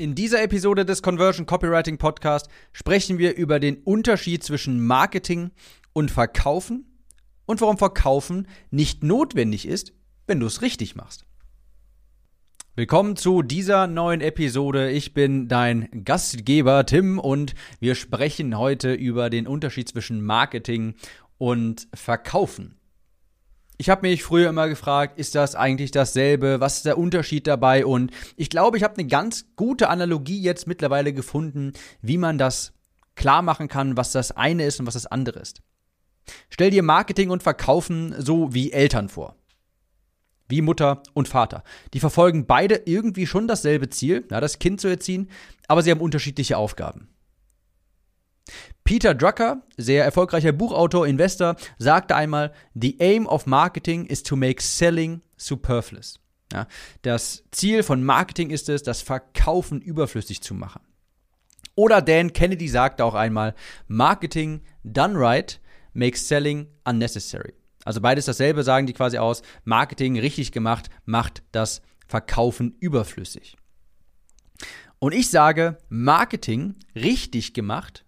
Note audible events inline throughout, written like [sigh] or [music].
In dieser Episode des Conversion Copywriting Podcast sprechen wir über den Unterschied zwischen Marketing und Verkaufen und warum Verkaufen nicht notwendig ist, wenn du es richtig machst. Willkommen zu dieser neuen Episode. Ich bin dein Gastgeber Tim und wir sprechen heute über den Unterschied zwischen Marketing und Verkaufen. Ich habe mich früher immer gefragt, ist das eigentlich dasselbe? Was ist der Unterschied dabei? Und ich glaube, ich habe eine ganz gute Analogie jetzt mittlerweile gefunden, wie man das klar machen kann, was das eine ist und was das andere ist. Stell dir Marketing und Verkaufen so wie Eltern vor. Wie Mutter und Vater. Die verfolgen beide irgendwie schon dasselbe Ziel, ja, das Kind zu erziehen, aber sie haben unterschiedliche Aufgaben. Peter Drucker, sehr erfolgreicher Buchautor, Investor, sagte einmal, The aim of marketing is to make selling superfluous. Ja, das Ziel von Marketing ist es, das Verkaufen überflüssig zu machen. Oder Dan Kennedy sagte auch einmal, Marketing done right makes selling unnecessary. Also beides dasselbe sagen die quasi aus, Marketing richtig gemacht macht das Verkaufen überflüssig. Und ich sage, Marketing richtig gemacht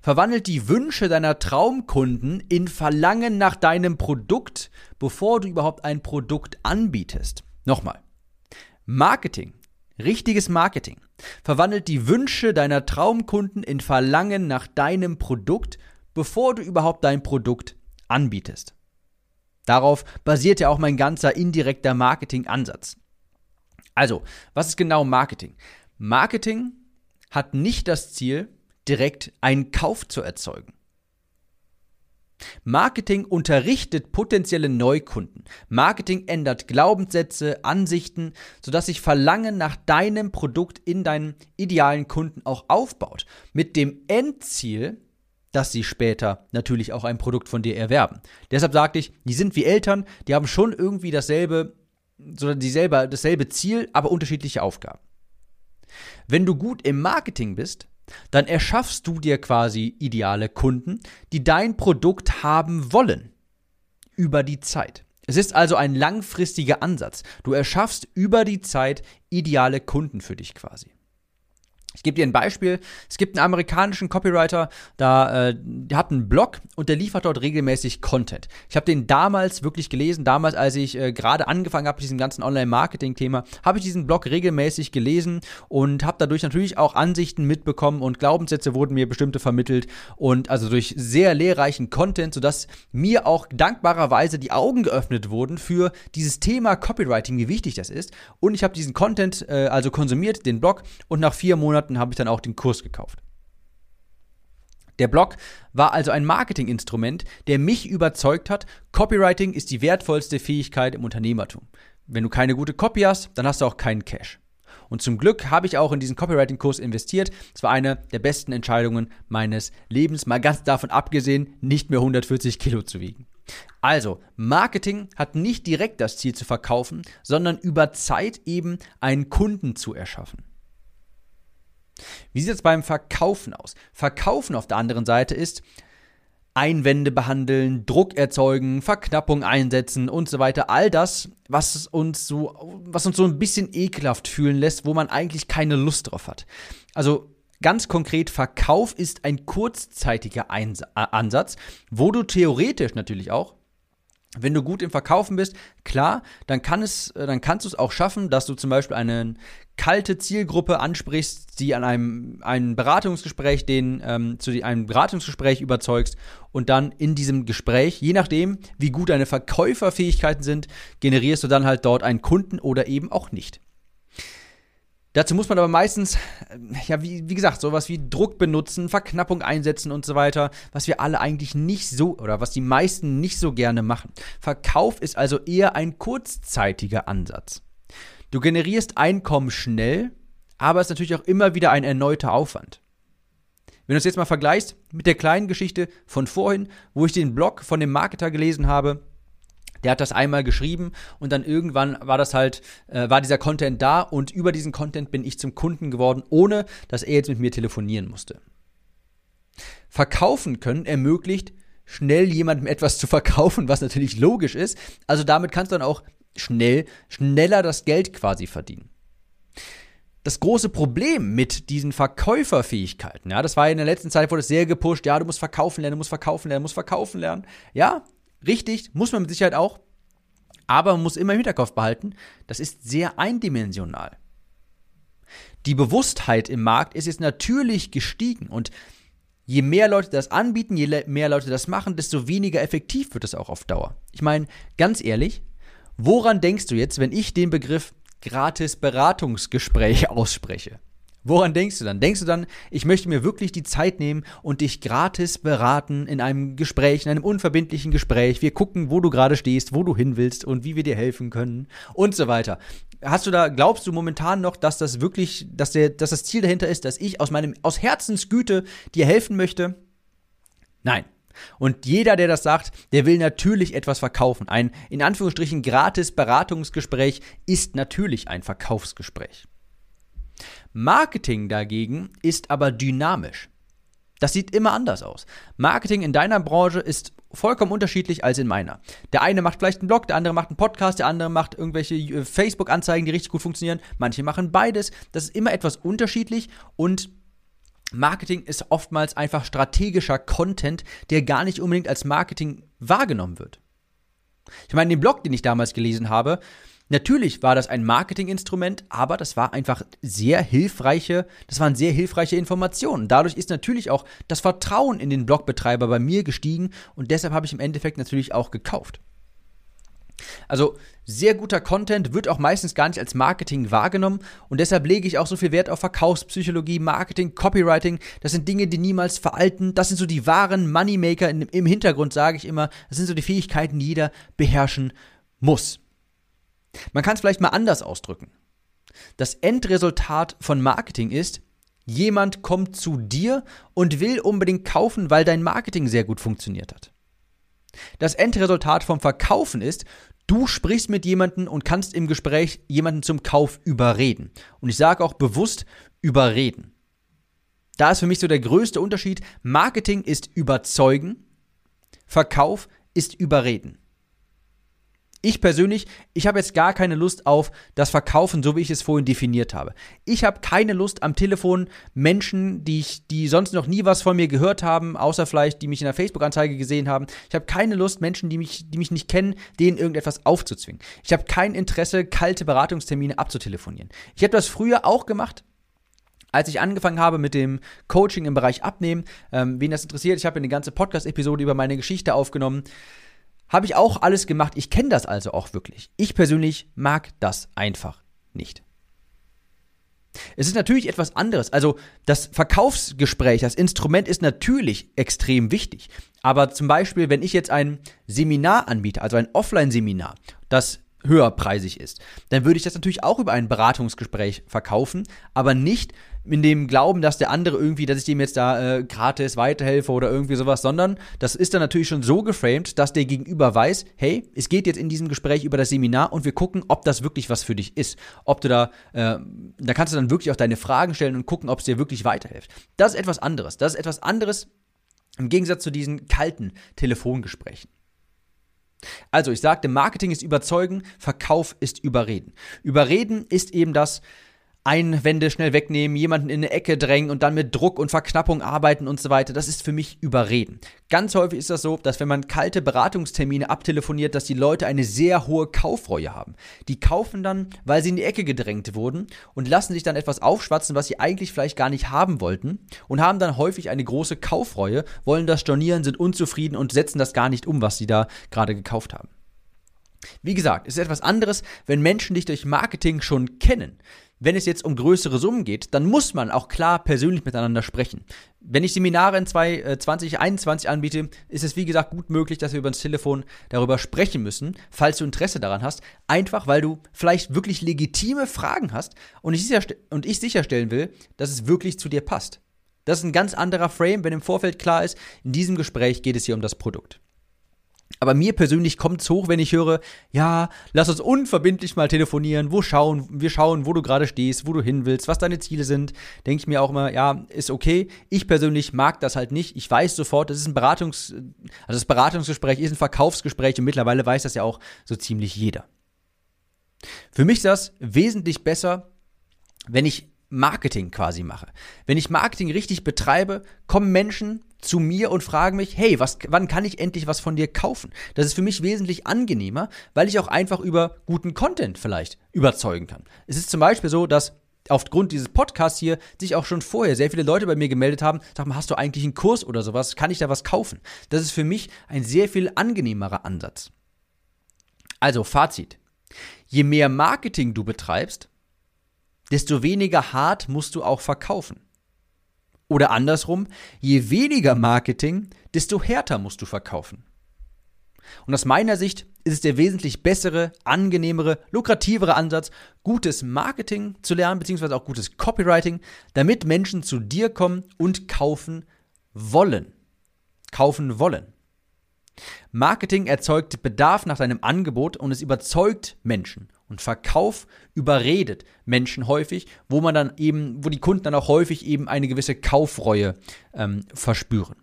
Verwandelt die Wünsche deiner Traumkunden in Verlangen nach deinem Produkt, bevor du überhaupt ein Produkt anbietest. Nochmal. Marketing, richtiges Marketing, verwandelt die Wünsche deiner Traumkunden in Verlangen nach deinem Produkt, bevor du überhaupt dein Produkt anbietest. Darauf basiert ja auch mein ganzer indirekter Marketingansatz. Also, was ist genau Marketing? Marketing hat nicht das Ziel, direkt einen Kauf zu erzeugen. Marketing unterrichtet potenzielle Neukunden. Marketing ändert Glaubenssätze, Ansichten, sodass sich Verlangen nach deinem Produkt in deinen idealen Kunden auch aufbaut. Mit dem Endziel, dass sie später natürlich auch ein Produkt von dir erwerben. Deshalb sagte ich, die sind wie Eltern, die haben schon irgendwie dasselbe, so dieselbe, dasselbe Ziel, aber unterschiedliche Aufgaben. Wenn du gut im Marketing bist, dann erschaffst du dir quasi ideale Kunden, die dein Produkt haben wollen. Über die Zeit. Es ist also ein langfristiger Ansatz. Du erschaffst über die Zeit ideale Kunden für dich quasi. Ich gebe dir ein Beispiel. Es gibt einen amerikanischen Copywriter, da, äh, der hat einen Blog und der liefert dort regelmäßig Content. Ich habe den damals wirklich gelesen, damals, als ich äh, gerade angefangen habe mit diesem ganzen Online-Marketing-Thema, habe ich diesen Blog regelmäßig gelesen und habe dadurch natürlich auch Ansichten mitbekommen und Glaubenssätze wurden mir bestimmte vermittelt und also durch sehr lehrreichen Content, sodass mir auch dankbarerweise die Augen geöffnet wurden für dieses Thema Copywriting, wie wichtig das ist. Und ich habe diesen Content äh, also konsumiert, den Blog, und nach vier Monaten Monaten habe ich dann auch den Kurs gekauft. Der Blog war also ein Marketinginstrument, der mich überzeugt hat, Copywriting ist die wertvollste Fähigkeit im Unternehmertum. Wenn du keine gute Copy hast, dann hast du auch keinen Cash. Und zum Glück habe ich auch in diesen Copywriting-Kurs investiert. Es war eine der besten Entscheidungen meines Lebens, mal ganz davon abgesehen, nicht mehr 140 Kilo zu wiegen. Also, Marketing hat nicht direkt das Ziel zu verkaufen, sondern über Zeit eben einen Kunden zu erschaffen. Wie sieht es beim Verkaufen aus? Verkaufen auf der anderen Seite ist Einwände behandeln, Druck erzeugen, Verknappung einsetzen und so weiter. All das, was uns so, was uns so ein bisschen ekelhaft fühlen lässt, wo man eigentlich keine Lust drauf hat. Also Ganz konkret, Verkauf ist ein kurzzeitiger Eins Ansatz, wo du theoretisch natürlich auch wenn du gut im Verkaufen bist, klar, dann kann es, äh, dann kannst du es auch schaffen, dass du zum Beispiel eine kalte Zielgruppe ansprichst, die an einem, einem Beratungsgespräch, den ähm, zu einem Beratungsgespräch überzeugst und dann in diesem Gespräch, je nachdem, wie gut deine Verkäuferfähigkeiten sind, generierst du dann halt dort einen Kunden oder eben auch nicht. Dazu muss man aber meistens, äh, ja, wie, wie gesagt, sowas wie Druck benutzen, Verknappung einsetzen und so weiter, was wir alle eigentlich nicht so oder was die meisten nicht so gerne machen. Verkauf ist also eher ein kurzzeitiger Ansatz. Du generierst Einkommen schnell, aber es ist natürlich auch immer wieder ein erneuter Aufwand. Wenn du es jetzt mal vergleichst mit der kleinen Geschichte von vorhin, wo ich den Blog von dem Marketer gelesen habe, der hat das einmal geschrieben und dann irgendwann war das halt, äh, war dieser Content da und über diesen Content bin ich zum Kunden geworden, ohne dass er jetzt mit mir telefonieren musste. Verkaufen können ermöglicht, schnell jemandem etwas zu verkaufen, was natürlich logisch ist. Also damit kannst du dann auch schnell, schneller das Geld quasi verdienen. das große Problem mit diesen Verkäuferfähigkeiten. Ja, das war in der letzten Zeit wurde es sehr gepusht. Ja, du musst verkaufen lernen, du musst verkaufen lernen, du musst verkaufen lernen. Ja, richtig, muss man mit Sicherheit auch. Aber man muss immer im Hinterkopf behalten, das ist sehr eindimensional. Die Bewusstheit im Markt ist jetzt natürlich gestiegen und je mehr Leute das anbieten, je mehr Leute das machen, desto weniger effektiv wird es auch auf Dauer. Ich meine, ganz ehrlich, woran denkst du jetzt, wenn ich den Begriff gratis Beratungsgespräch [laughs] ausspreche. Woran denkst du dann? Denkst du dann, ich möchte mir wirklich die Zeit nehmen und dich gratis beraten in einem Gespräch, in einem unverbindlichen Gespräch? Wir gucken, wo du gerade stehst, wo du hin willst und wie wir dir helfen können und so weiter. Hast du da, glaubst du momentan noch, dass das wirklich, dass, der, dass das Ziel dahinter ist, dass ich aus meinem, aus Herzensgüte dir helfen möchte? Nein. Und jeder, der das sagt, der will natürlich etwas verkaufen. Ein in Anführungsstrichen gratis Beratungsgespräch ist natürlich ein Verkaufsgespräch. Marketing dagegen ist aber dynamisch. Das sieht immer anders aus. Marketing in deiner Branche ist vollkommen unterschiedlich als in meiner. Der eine macht vielleicht einen Blog, der andere macht einen Podcast, der andere macht irgendwelche äh, Facebook-Anzeigen, die richtig gut funktionieren. Manche machen beides. Das ist immer etwas unterschiedlich und Marketing ist oftmals einfach strategischer Content, der gar nicht unbedingt als Marketing wahrgenommen wird. Ich meine, den Blog, den ich damals gelesen habe, natürlich war das ein Marketinginstrument, aber das war einfach sehr hilfreiche, das waren sehr hilfreiche Informationen. Dadurch ist natürlich auch das Vertrauen in den Blogbetreiber bei mir gestiegen und deshalb habe ich im Endeffekt natürlich auch gekauft. Also sehr guter Content wird auch meistens gar nicht als Marketing wahrgenommen und deshalb lege ich auch so viel Wert auf Verkaufspsychologie, Marketing, Copywriting. Das sind Dinge, die niemals veralten. Das sind so die wahren Moneymaker. Im Hintergrund sage ich immer, das sind so die Fähigkeiten, die jeder beherrschen muss. Man kann es vielleicht mal anders ausdrücken. Das Endresultat von Marketing ist, jemand kommt zu dir und will unbedingt kaufen, weil dein Marketing sehr gut funktioniert hat. Das Endresultat vom Verkaufen ist, du sprichst mit jemandem und kannst im Gespräch jemanden zum Kauf überreden. Und ich sage auch bewusst überreden. Da ist für mich so der größte Unterschied. Marketing ist überzeugen, Verkauf ist überreden ich persönlich, ich habe jetzt gar keine Lust auf das Verkaufen, so wie ich es vorhin definiert habe. Ich habe keine Lust am Telefon Menschen, die ich, die sonst noch nie was von mir gehört haben, außer vielleicht, die mich in der Facebook-Anzeige gesehen haben. Ich habe keine Lust, Menschen, die mich, die mich nicht kennen, denen irgendetwas aufzuzwingen. Ich habe kein Interesse, kalte Beratungstermine abzutelefonieren. Ich habe das früher auch gemacht als ich angefangen habe mit dem Coaching im Bereich Abnehmen, ähm, wen das interessiert, ich habe eine ganze Podcast-Episode über meine Geschichte aufgenommen. Habe ich auch alles gemacht. Ich kenne das also auch wirklich. Ich persönlich mag das einfach nicht. Es ist natürlich etwas anderes. Also das Verkaufsgespräch, das Instrument ist natürlich extrem wichtig. Aber zum Beispiel, wenn ich jetzt ein Seminar anbiete, also ein Offline-Seminar, das höherpreisig ist, dann würde ich das natürlich auch über ein Beratungsgespräch verkaufen, aber nicht in dem Glauben, dass der andere irgendwie, dass ich dem jetzt da äh, gratis weiterhelfe oder irgendwie sowas, sondern das ist dann natürlich schon so geframed, dass der Gegenüber weiß, hey, es geht jetzt in diesem Gespräch über das Seminar und wir gucken, ob das wirklich was für dich ist. Ob du da, äh, da kannst du dann wirklich auch deine Fragen stellen und gucken, ob es dir wirklich weiterhilft. Das ist etwas anderes. Das ist etwas anderes im Gegensatz zu diesen kalten Telefongesprächen. Also, ich sagte, Marketing ist überzeugen, Verkauf ist überreden. Überreden ist eben das, Einwände schnell wegnehmen, jemanden in eine Ecke drängen und dann mit Druck und Verknappung arbeiten und so weiter. Das ist für mich Überreden. Ganz häufig ist das so, dass wenn man kalte Beratungstermine abtelefoniert, dass die Leute eine sehr hohe Kaufreue haben. Die kaufen dann, weil sie in die Ecke gedrängt wurden und lassen sich dann etwas aufschwatzen, was sie eigentlich vielleicht gar nicht haben wollten und haben dann häufig eine große Kaufreue, wollen das stornieren, sind unzufrieden und setzen das gar nicht um, was sie da gerade gekauft haben. Wie gesagt, es ist etwas anderes, wenn Menschen dich durch Marketing schon kennen. Wenn es jetzt um größere Summen geht, dann muss man auch klar persönlich miteinander sprechen. Wenn ich Seminare in 2021 äh, anbiete, ist es wie gesagt gut möglich, dass wir über das Telefon darüber sprechen müssen, falls du Interesse daran hast. Einfach weil du vielleicht wirklich legitime Fragen hast und ich, und ich sicherstellen will, dass es wirklich zu dir passt. Das ist ein ganz anderer Frame, wenn im Vorfeld klar ist, in diesem Gespräch geht es hier um das Produkt. Aber mir persönlich kommt es hoch, wenn ich höre, ja, lass uns unverbindlich mal telefonieren, wo schauen, wir schauen, wo du gerade stehst, wo du hin willst, was deine Ziele sind. Denke ich mir auch immer, ja, ist okay. Ich persönlich mag das halt nicht. Ich weiß sofort, das ist ein Beratungs, also das Beratungsgespräch ist ein Verkaufsgespräch und mittlerweile weiß das ja auch so ziemlich jeder. Für mich ist das wesentlich besser, wenn ich Marketing quasi mache. Wenn ich Marketing richtig betreibe, kommen Menschen zu mir und fragen mich, hey, was, wann kann ich endlich was von dir kaufen? Das ist für mich wesentlich angenehmer, weil ich auch einfach über guten Content vielleicht überzeugen kann. Es ist zum Beispiel so, dass aufgrund dieses Podcasts hier sich auch schon vorher sehr viele Leute bei mir gemeldet haben, sag mal, hast du eigentlich einen Kurs oder sowas? Kann ich da was kaufen? Das ist für mich ein sehr viel angenehmerer Ansatz. Also Fazit. Je mehr Marketing du betreibst, desto weniger hart musst du auch verkaufen. Oder andersrum, je weniger Marketing, desto härter musst du verkaufen. Und aus meiner Sicht ist es der wesentlich bessere, angenehmere, lukrativere Ansatz, gutes Marketing zu lernen, beziehungsweise auch gutes Copywriting, damit Menschen zu dir kommen und kaufen wollen. Kaufen wollen. Marketing erzeugt Bedarf nach deinem Angebot und es überzeugt Menschen. Und Verkauf überredet Menschen häufig, wo man dann eben, wo die Kunden dann auch häufig eben eine gewisse Kaufreue ähm, verspüren.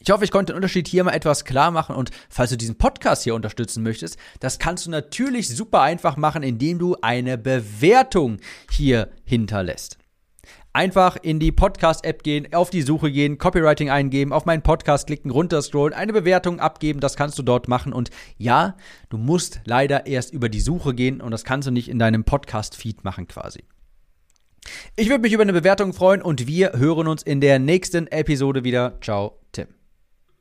Ich hoffe, ich konnte den Unterschied hier mal etwas klar machen und falls du diesen Podcast hier unterstützen möchtest, das kannst du natürlich super einfach machen, indem du eine Bewertung hier hinterlässt. Einfach in die Podcast-App gehen, auf die Suche gehen, Copywriting eingeben, auf meinen Podcast klicken, runterscrollen, eine Bewertung abgeben, das kannst du dort machen. Und ja, du musst leider erst über die Suche gehen und das kannst du nicht in deinem Podcast-Feed machen quasi. Ich würde mich über eine Bewertung freuen und wir hören uns in der nächsten Episode wieder. Ciao, Tim.